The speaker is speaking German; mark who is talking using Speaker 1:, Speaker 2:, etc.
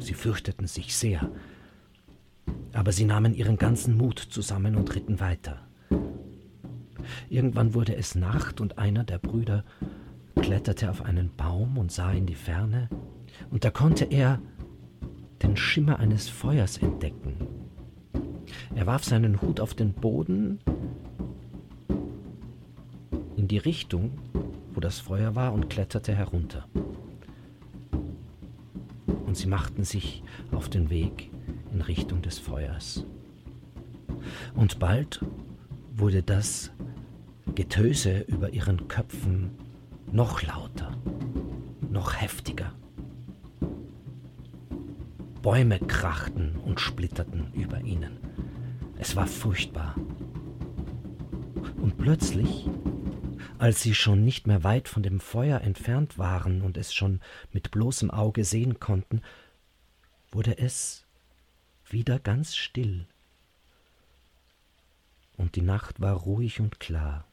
Speaker 1: Sie fürchteten sich sehr. Aber sie nahmen ihren ganzen Mut zusammen und ritten weiter. Irgendwann wurde es Nacht und einer der Brüder kletterte auf einen Baum und sah in die Ferne, und da konnte er den Schimmer eines Feuers entdecken. Er warf seinen Hut auf den Boden in die Richtung, wo das Feuer war, und kletterte herunter. Und sie machten sich auf den Weg in Richtung des Feuers. Und bald wurde das Getöse über ihren Köpfen noch lauter, noch heftiger. Bäume krachten und splitterten über ihnen. Es war furchtbar. Und plötzlich, als sie schon nicht mehr weit von dem Feuer entfernt waren und es schon mit bloßem Auge sehen konnten, wurde es wieder ganz still. Und die Nacht war ruhig und klar.